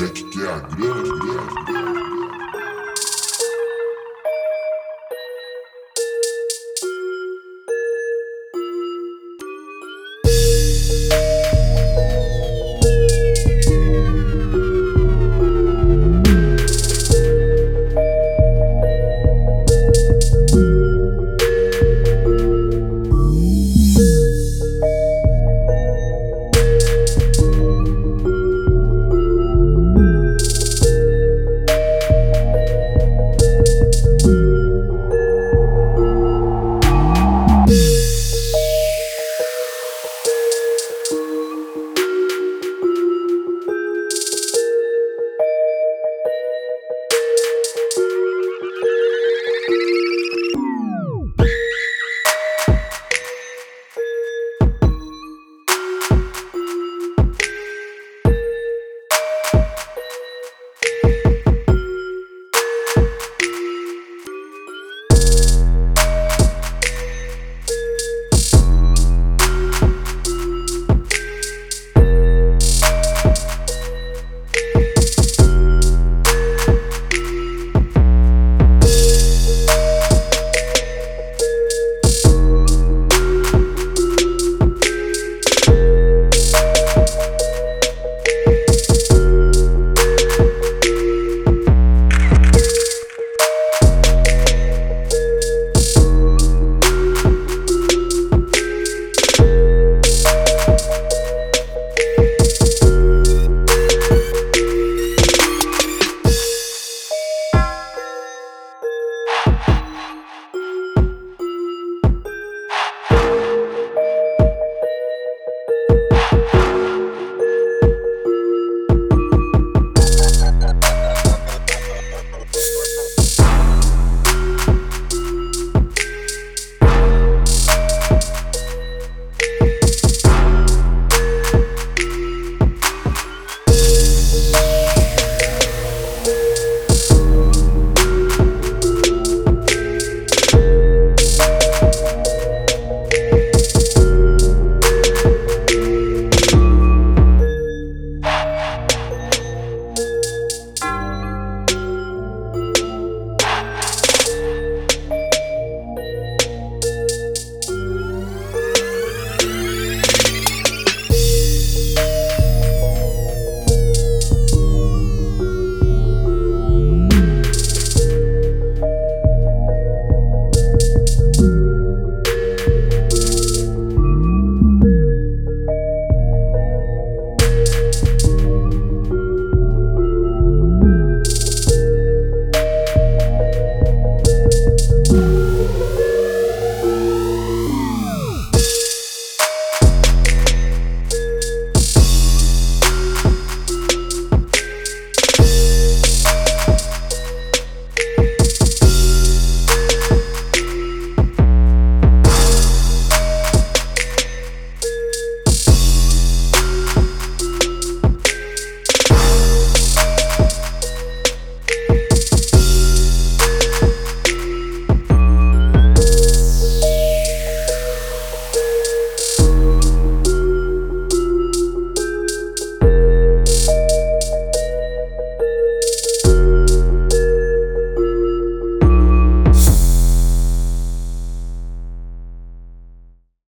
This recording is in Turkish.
Sekigen.